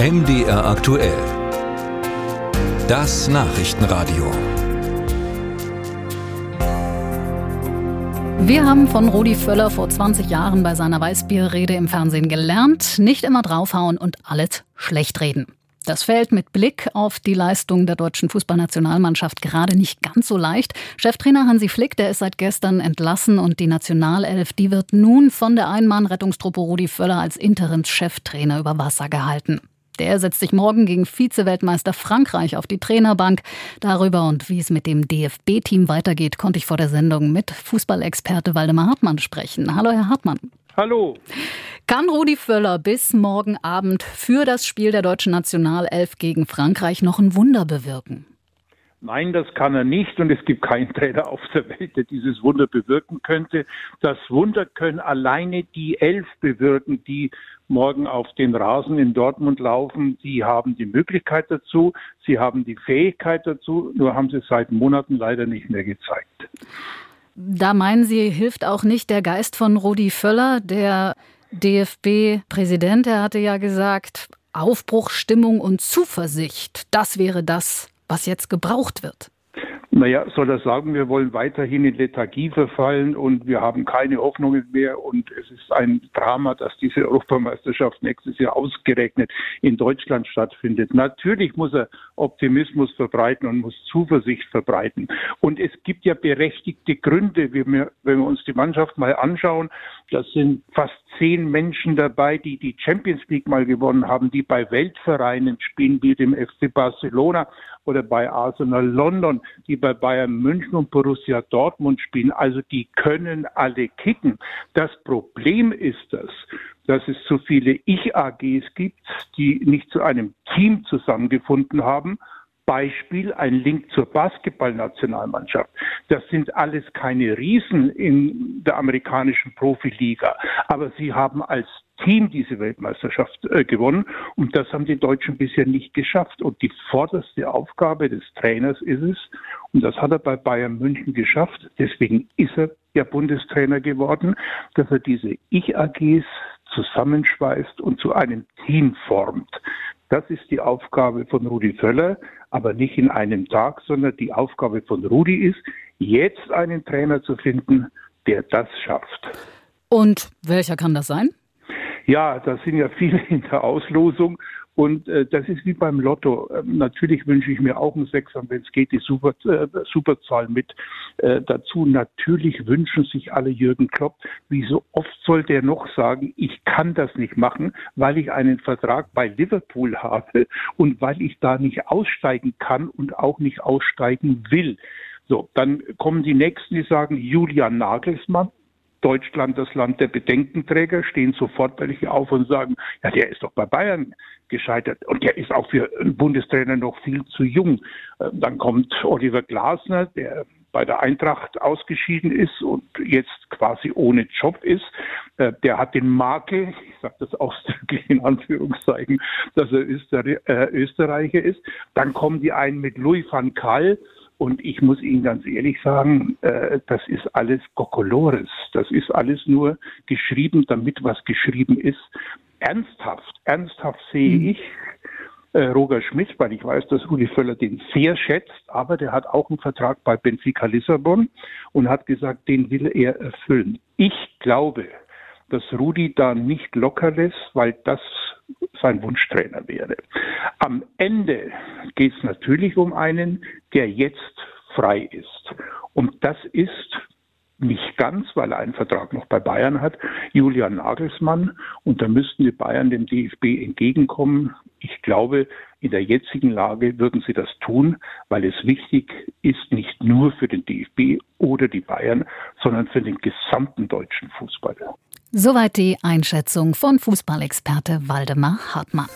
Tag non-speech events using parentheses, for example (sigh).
MDR aktuell. Das Nachrichtenradio. Wir haben von Rudi Völler vor 20 Jahren bei seiner Weißbierrede im Fernsehen gelernt, nicht immer draufhauen und alles schlecht reden. Das fällt mit Blick auf die Leistung der deutschen Fußballnationalmannschaft gerade nicht ganz so leicht. Cheftrainer Hansi Flick, der ist seit gestern entlassen und die Nationalelf, die wird nun von der Einmann-Rettungstruppe Rudi Völler als Interimscheftrainer über Wasser gehalten. Der setzt sich morgen gegen Vize-Weltmeister Frankreich auf die Trainerbank. Darüber und wie es mit dem DFB-Team weitergeht, konnte ich vor der Sendung mit Fußballexperte Waldemar Hartmann sprechen. Hallo, Herr Hartmann. Hallo. Kann Rudi Völler bis morgen Abend für das Spiel der deutschen Nationalelf gegen Frankreich noch ein Wunder bewirken? Nein, das kann er nicht und es gibt keinen Trainer auf der Welt, der dieses Wunder bewirken könnte. Das Wunder können alleine die Elf bewirken, die morgen auf den Rasen in Dortmund laufen. Sie haben die Möglichkeit dazu, sie haben die Fähigkeit dazu, nur haben sie es seit Monaten leider nicht mehr gezeigt. Da meinen Sie, hilft auch nicht der Geist von Rudi Völler, der DFB-Präsident, er hatte ja gesagt, Aufbruchstimmung und Zuversicht, das wäre das, was jetzt gebraucht wird. Naja, soll er sagen, wir wollen weiterhin in Lethargie verfallen und wir haben keine Hoffnungen mehr und es ist ein Drama, dass diese Europameisterschaft nächstes Jahr ausgerechnet in Deutschland stattfindet. Natürlich muss er Optimismus verbreiten und muss Zuversicht verbreiten. Und es gibt ja berechtigte Gründe, wenn wir, wenn wir uns die Mannschaft mal anschauen. Das sind fast zehn Menschen dabei, die die Champions League mal gewonnen haben, die bei Weltvereinen spielen, wie dem FC Barcelona oder bei Arsenal London, die bei Bayern München und Borussia Dortmund spielen. Also die können alle kicken. Das Problem ist das, dass es zu viele Ich-AGs gibt, die nicht zu einem Team zusammengefunden haben Beispiel ein Link zur Basketballnationalmannschaft. Das sind alles keine Riesen in der amerikanischen Profiliga, aber sie haben als Team diese Weltmeisterschaft äh, gewonnen und das haben die Deutschen bisher nicht geschafft. Und die vorderste Aufgabe des Trainers ist es, und das hat er bei Bayern München geschafft, deswegen ist er ja Bundestrainer geworden, dass er diese Ich-AGs zusammenschweißt und zu einem Team formt. Das ist die Aufgabe von Rudi Völler, aber nicht in einem Tag, sondern die Aufgabe von Rudi ist, jetzt einen Trainer zu finden, der das schafft. Und welcher kann das sein? Ja, da sind ja viele in der Auslosung und äh, das ist wie beim Lotto. Ähm, natürlich wünsche ich mir auch einen Sechser, wenn es geht, die Super, äh, Superzahl mit äh, dazu. Natürlich wünschen sich alle Jürgen Klopp. Wie so oft soll der noch sagen, ich kann das nicht machen, weil ich einen Vertrag bei Liverpool habe und weil ich da nicht aussteigen kann und auch nicht aussteigen will. So, dann kommen die Nächsten, die sagen, Julian Nagelsmann, Deutschland das Land der Bedenkenträger, stehen sofort welche auf und sagen, ja, der ist doch bei Bayern gescheitert und der ist auch für einen Bundestrainer noch viel zu jung. Äh, dann kommt Oliver Glasner, der bei der Eintracht ausgeschieden ist und jetzt quasi ohne Job ist. Äh, der hat den Makel, ich sage das ausdrücklich (laughs) in Anführungszeichen, dass er äh, Österreicher ist. Dann kommen die einen mit Louis van Gaal, und ich muss Ihnen ganz ehrlich sagen, äh, das ist alles Kokolores. Das ist alles nur geschrieben, damit was geschrieben ist. Ernsthaft, ernsthaft sehe mhm. ich äh, Roger Schmidt, weil ich weiß, dass Rudi Völler den sehr schätzt, aber der hat auch einen Vertrag bei Benfica Lissabon und hat gesagt, den will er erfüllen. Ich glaube, dass Rudi da nicht locker lässt, weil das sein Wunschtrainer wäre. Am Ende geht es natürlich um einen, der jetzt frei ist. Und das ist nicht ganz, weil er einen Vertrag noch bei Bayern hat, Julian Nagelsmann. Und da müssten die Bayern dem DFB entgegenkommen. Ich glaube, in der jetzigen Lage würden sie das tun, weil es wichtig ist, nicht nur für den DFB oder die Bayern, sondern für den gesamten deutschen Fußball. Soweit die Einschätzung von Fußballexperte Waldemar Hartmann.